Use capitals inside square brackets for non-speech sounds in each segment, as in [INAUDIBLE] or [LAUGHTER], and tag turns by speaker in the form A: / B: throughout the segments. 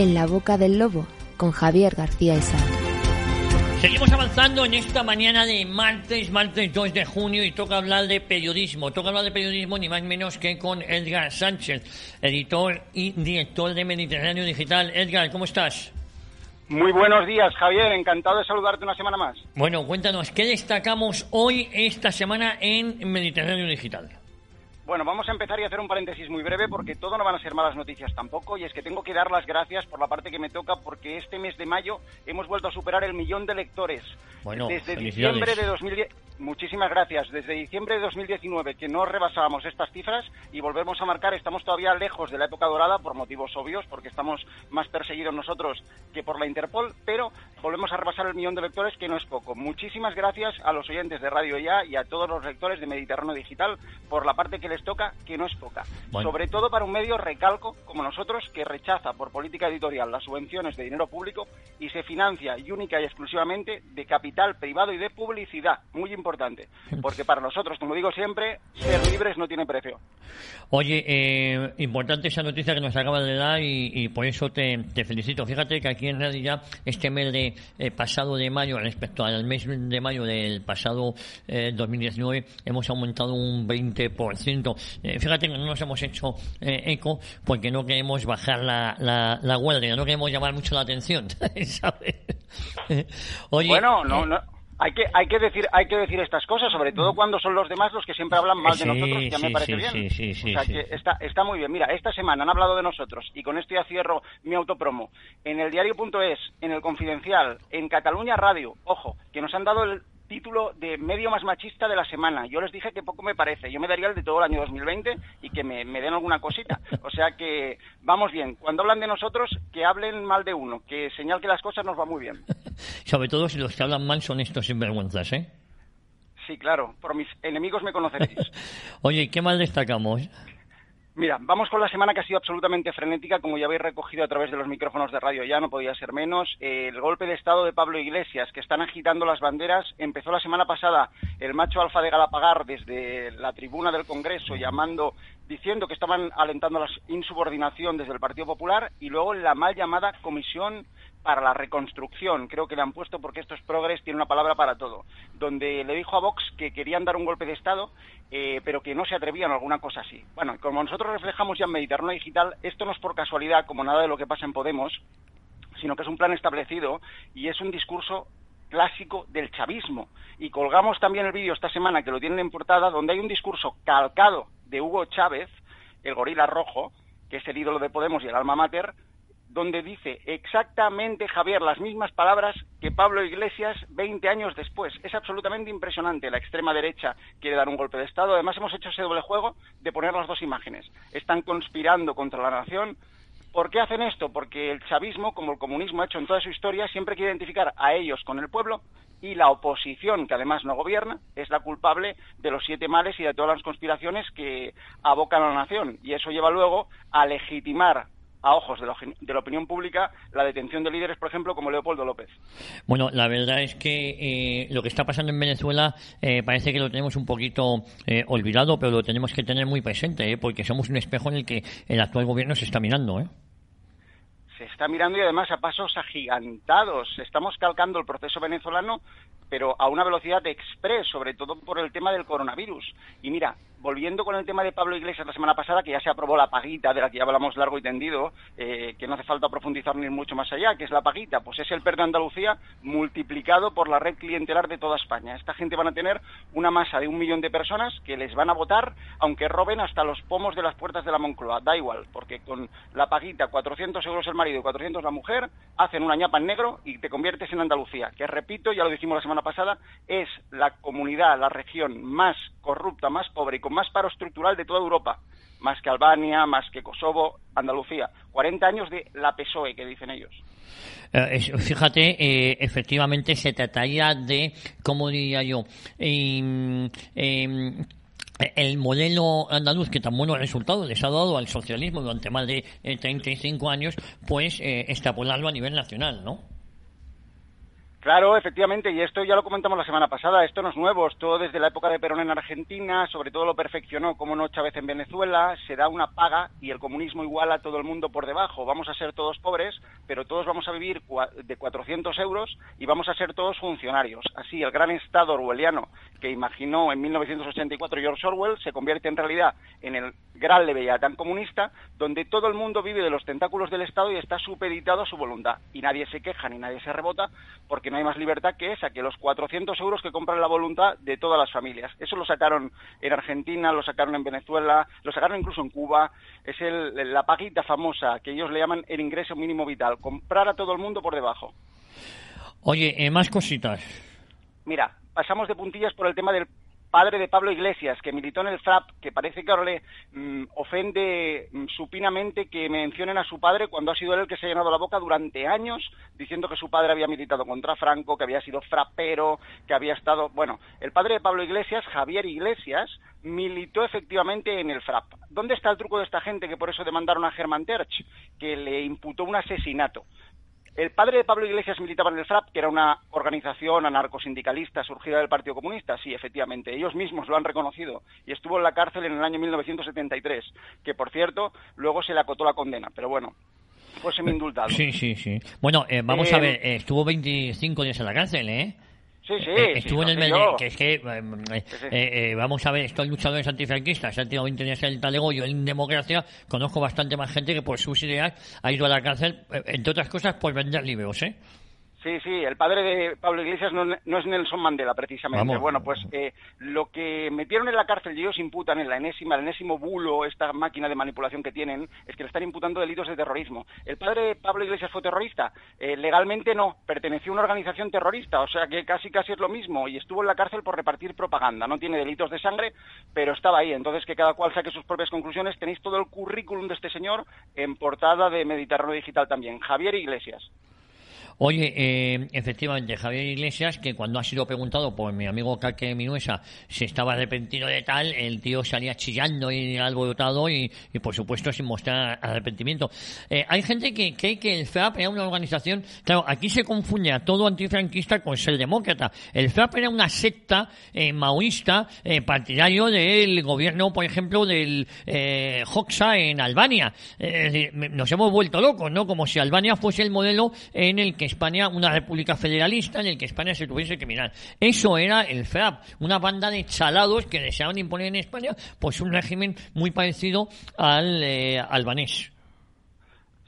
A: En la boca del lobo, con Javier García Isaac.
B: Seguimos avanzando en esta mañana de martes, martes 2 de junio, y toca hablar de periodismo. Toca hablar de periodismo ni más ni menos que con Edgar Sánchez, editor y director de Mediterráneo Digital. Edgar, ¿cómo estás?
C: Muy buenos días, Javier. Encantado de saludarte una semana más.
B: Bueno, cuéntanos, ¿qué destacamos hoy, esta semana, en Mediterráneo Digital?
C: Bueno, vamos a empezar y hacer un paréntesis muy breve porque todo no van a ser malas noticias tampoco y es que tengo que dar las gracias por la parte que me toca porque este mes de mayo hemos vuelto a superar el millón de lectores.
B: Bueno,
C: Desde diciembre de 2010, muchísimas gracias. Desde diciembre de 2019 que no rebasábamos estas cifras y volvemos a marcar, estamos todavía lejos de la época dorada por motivos obvios, porque estamos más perseguidos nosotros que por la Interpol, pero volvemos a rebasar el millón de lectores que no es poco. Muchísimas gracias a los oyentes de Radio Ya y a todos los lectores de Mediterráneo Digital por la parte que les toca, que no es poca. Sobre todo para un medio recalco como nosotros que rechaza por política editorial las subvenciones de dinero público y se financia y única y exclusivamente de capital privado y de publicidad. Muy importante, [LAUGHS] porque para nosotros, como digo siempre, ser libres no tiene precio.
B: Oye, eh, importante esa noticia que nos acabas de dar y, por eso te, felicito. Fíjate que aquí en ya este mes de eh, pasado de mayo respecto al mes de mayo del pasado 2019 eh, hemos aumentado un 20%. Eh, fíjate que no nos hemos hecho eco porque no queremos bajar la, la, la huelga, no queremos llamar mucho la atención, [LAUGHS]
C: Oye, bueno, no, no hay que hay que decir hay que decir estas cosas sobre todo cuando son los demás los que siempre hablan mal de nosotros ya me parece bien o sea que está está muy bien mira esta semana han hablado de nosotros y con esto ya cierro mi autopromo en el diario.es en el Confidencial en Cataluña Radio ojo que nos han dado el título de medio más machista de la semana. Yo les dije que poco me parece. Yo me daría el de todo el año 2020 y que me, den alguna cosita. O sea que vamos bien. Cuando hablan de nosotros, que hablen mal de uno, que señal que las cosas nos va muy bien. [LAUGHS]
B: Sobre todo si los que hablan mal son estos sinvergüenzas, ¿eh?
C: Sí, claro. Por mis enemigos me conoceréis. [LAUGHS]
B: Oye, ¿qué mal destacamos?
C: Mira, vamos con la semana que ha sido absolutamente frenética, como ya habéis recogido a través de los micrófonos de radio ya, no podía ser menos. el golpe de Estado de Pablo Iglesias, que están agitando las banderas, empezó la semana pasada el macho alfa de Galapagar desde la tribuna del Congreso llamando, diciendo que estaban alentando la insubordinación desde el Partido Popular y luego la mal llamada Comisión para la reconstrucción, creo que le han puesto porque estos progres tienen una palabra para todo, donde le dijo a Vox que querían dar un golpe de Estado, eh, pero que no se atrevían a alguna cosa así. Bueno, como nosotros reflejamos ya en Mediterráneo Digital, esto no es por casualidad, como nada de lo que pasa en Podemos, sino que es un plan establecido y es un discurso clásico del chavismo. Y colgamos también el vídeo esta semana, que lo tienen en portada, donde hay un discurso calcado de Hugo Chávez, el gorila rojo, que es el ídolo de Podemos y el alma mater, donde dice exactamente, Javier, las mismas palabras que Pablo Iglesias 20 años después. Es absolutamente impresionante. La extrema derecha quiere dar un golpe de Estado. Además, hemos hecho ese doble juego de poner las dos imágenes. Están conspirando contra la nación. ¿Por qué hacen esto? Porque el chavismo, como el comunismo ha hecho en toda su historia, siempre quiere identificar a ellos con el pueblo y la oposición, que además no gobierna, es la culpable de los siete males y de todas las conspiraciones que abocan a la nación. Y eso lleva luego a legitimar a ojos de la, opinión pública la detención de líderes, por ejemplo, como Leopoldo López.
B: Bueno, la verdad es que eh, lo que está pasando en Venezuela eh, parece que lo tenemos un poquito eh, olvidado, pero lo tenemos que tener muy presente, porque somos un espejo en el que el actual gobierno se está mirando.
C: Se está mirando y además a pasos agigantados. Estamos calcando el proceso venezolano, pero a una velocidad de express, sobre todo por el tema del coronavirus. Y mira, volviendo con el tema de Pablo Iglesias la semana pasada, que ya se aprobó la paguita, de la que ya hablamos largo y tendido, eh, que no hace falta profundizar ni mucho más allá, que es la paguita, pues es el PER de Andalucía multiplicado por la red clientelar de toda España. Esta gente van a tener una masa de un millón de personas que les van a votar, aunque roben hasta los pomos de las puertas de la Moncloa. Da igual, porque con la paguita, 400 euros el marido y 400 la mujer, hacen una ñapa en negro y te conviertes en Andalucía, que repito, ya lo dijimos la semana pasada, es la comunidad, la región más corrupta, más pobre y más paro estructural de toda Europa, más que Albania, más que Kosovo, Andalucía. 40 años de la PSOE, que dicen ellos.
B: Eh, fíjate, eh, efectivamente se trataría de, ¿cómo diría yo? Em, el modelo andaluz que tan buenos resultados les ha dado al socialismo durante más de 35 eh, años, pues extrapolarlo a nivel nacional, ¿no?
C: Claro, efectivamente, y esto ya lo comentamos la semana pasada, esto no es nuevo, esto desde la época de Perón en Argentina, sobre todo lo perfeccionó, como no Chávez en Venezuela, se da una paga y el comunismo iguala a todo el mundo por debajo. Vamos a ser todos pobres, pero todos vamos a vivir de 400 euros y vamos a ser todos funcionarios. Así, el gran Estado orwelliano que imaginó en 1984 George Orwell se convierte en realidad en el gran Leviatán comunista, donde todo el mundo vive de los tentáculos del Estado y está supeditado a su voluntad. Y nadie se queja ni nadie se rebota porque no hay más libertad que esa, que los 400 euros que compran la voluntad de todas las familias. Eso lo sacaron en Argentina, lo sacaron en Venezuela, lo sacaron incluso en Cuba. Es la paguita famosa que ellos le llaman el ingreso mínimo vital, comprar a todo el mundo por debajo.
B: Oye, eh, más cositas.
C: Mira, pasamos de puntillas por el tema del padre de Pablo Iglesias, que militó en el FRAP, que parece que ahora le mm, ofende mm, supinamente que mencionen a su padre cuando ha sido él el que se ha llenado la boca durante años diciendo que su padre había militado contra Franco, que había sido frapero, que había estado... Bueno, el padre de Pablo Iglesias, Javier Iglesias, militó efectivamente en el FRAP. ¿Dónde está el truco de esta gente que por eso demandaron a Germán Terch, que le imputó un asesinato? El padre de Pablo Iglesias militaba en el FRAP, que era una organización anarcosindicalista surgida del Partido Comunista. Sí, efectivamente, ellos mismos lo han reconocido. Y estuvo en la cárcel en el año 1973, que por cierto, luego se le acotó la condena. Pero bueno, fue semi-indultado.
B: Sí, sí, sí. Bueno, eh, vamos a eh, ver, eh, estuvo 25 días en la cárcel, ¿eh?
C: Sí, sí, eh,
B: estuvo en el medio, que es que, eh, eh, vamos a ver, estos luchadores antifranquistas, han tenido 20 días en el talego, yo en democracia conozco bastante más gente que por sus ideas ha ido a la cárcel, entre otras cosas, por vender libros, ¿eh?
C: Sí, sí, el padre de Pablo Iglesias no, es Nelson Mandela, precisamente. Bueno, pues eh, lo que metieron en la cárcel y ellos imputan en la enésima, el enésimo bulo, esta máquina de manipulación que tienen, es que le están imputando delitos de terrorismo. ¿El padre de Pablo Iglesias fue terrorista? Eh, legalmente no, perteneció a una organización terrorista, o sea que casi casi es lo mismo, y estuvo en la cárcel por repartir propaganda. No tiene delitos de sangre, pero estaba ahí. Entonces, que cada cual saque sus propias conclusiones. Tenéis todo el currículum de este señor en portada de Mediterráneo Digital también. Javier Iglesias.
B: Oye, eh, efectivamente, Javier Iglesias, que cuando ha sido preguntado por mi amigo Caque Minuesa si estaba arrepentido de tal, el tío salía chillando y alborotado y, y por supuesto sin mostrar arrepentimiento. Eh, hay gente que cree que el FRAP era una organización, claro, aquí se confunde a todo antifranquista con ser demócrata. El FRAP era una secta eh, maoísta eh, partidario del gobierno, por ejemplo, del eh, Hoxha en Albania. nos hemos vuelto locos, ¿no? Como si Albania fuese el modelo en el que España una república federalista en el que España se tuviese que mirar. Eso era el FRAP, una banda de chalados que deseaban imponer en España pues un régimen muy parecido al eh, albanés.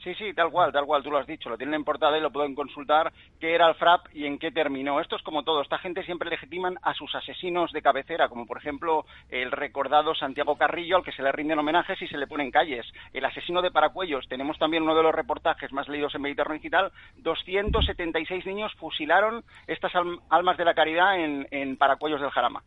C: Sí, sí, tal cual, tal cual, tú lo has dicho, lo tienen en portada y lo pueden consultar qué era el FRAP y en qué terminó. Esto es como todo, esta gente siempre legitiman a sus asesinos de cabecera, como por ejemplo el recordado Santiago Carrillo, al que se le rinden homenajes y se le ponen calles. El asesino de Paracuellos, tenemos también uno de los reportajes más leídos en Mediterráneo Digital, 276 niños fusilaron estas almas de la caridad en, Paracuellos del Jarama.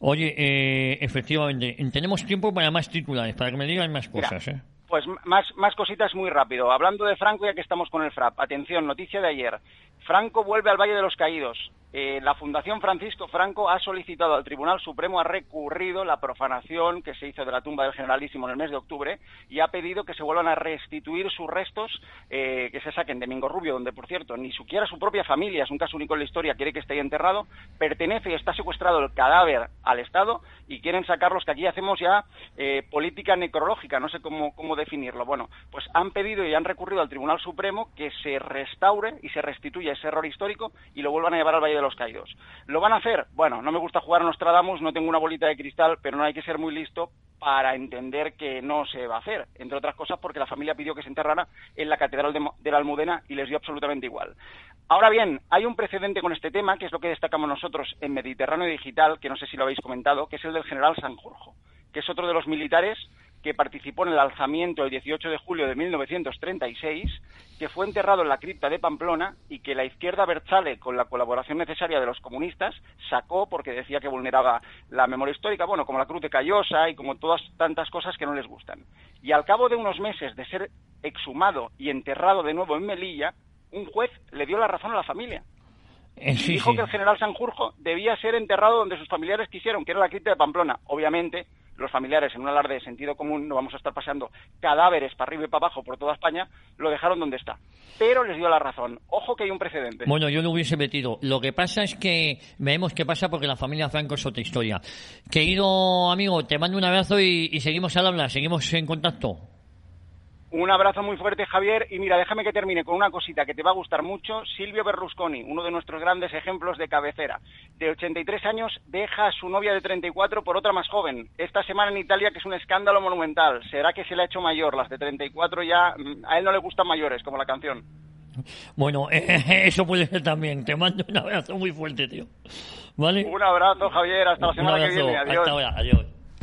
B: Oye, eh, efectivamente, tenemos tiempo para más titulares, para que me digan más cosas. ¿eh?
C: Pues más, más cositas muy rápido. Hablando de Franco, ya que estamos con el FRAP. Atención, noticia de ayer. Franco vuelve al Valle de los Caídos. Eh, la Fundación Francisco Franco ha solicitado al Tribunal Supremo, ha recurrido la profanación que se hizo de la tumba del generalísimo en el mes de octubre y ha pedido que se vuelvan a restituir sus restos, eh, que se saquen de Mingo Rubio, donde, por cierto, ni siquiera su propia familia, es un caso único en la historia, quiere que esté ahí enterrado, pertenece y está secuestrado el cadáver al Estado y quieren sacarlos, que aquí hacemos ya eh, política necrológica, no sé cómo, cómo definirlo. Bueno, pues han pedido y han recurrido al Tribunal Supremo que se restaure y se restituya ese error histórico y lo vuelvan a llevar al Valle de los caídos. ¿Lo van a hacer? Bueno, no me gusta jugar a Nostradamus, no tengo una bolita de cristal, pero no hay que ser muy listo para entender que no se va a hacer, entre otras cosas porque la familia pidió que se enterrara en la Catedral de, la Almudena y les dio absolutamente igual. Ahora bien, hay un precedente con este tema, que es lo que destacamos nosotros en Mediterráneo Digital, que no sé si lo habéis comentado, que es el del general Sanjurjo, que es otro de los militares que participó en el alzamiento el 18 de julio de 1936, que fue enterrado en la cripta de Pamplona y que la izquierda Berchale, con la colaboración necesaria de los comunistas, sacó porque decía que vulneraba la memoria histórica, bueno, como la Cruz de Callosa y como todas tantas cosas que no les gustan. Y al cabo de unos meses de ser exhumado y enterrado de nuevo en Melilla, un juez le dio la razón a la familia.
B: Eh,
C: dijo que el general Sanjurjo debía ser enterrado donde sus familiares quisieron, que era la cripta de Pamplona. Obviamente, los familiares en un alarde de sentido común, no vamos a estar pasando cadáveres para arriba y para abajo por toda España, lo dejaron donde está. Pero les dio la razón. Ojo que hay un precedente.
B: Bueno, yo lo hubiese metido. Lo que pasa es que vemos qué pasa porque la familia Franco es otra historia. Querido amigo, te mando un abrazo y, y seguimos al habla, seguimos en contacto.
C: Un abrazo muy fuerte, Javier. Y mira, déjame que termine con una cosita que te va a gustar mucho. Silvio Berlusconi, uno de nuestros grandes ejemplos de cabecera. De 83 años, deja a su novia de 34 por otra más joven. Esta semana en Italia, que es un escándalo monumental. ¿Será que se le ha hecho mayor? Las de 34 ya, mm, a él no le gustan mayores, como la canción.
B: Bueno, [LAUGHS] eso puede ser también. Te mando un abrazo muy fuerte, tío. ¿Vale?
C: Un abrazo, Javier. Hasta la semana que viene. Adiós.
B: Hasta ahora. Adiós.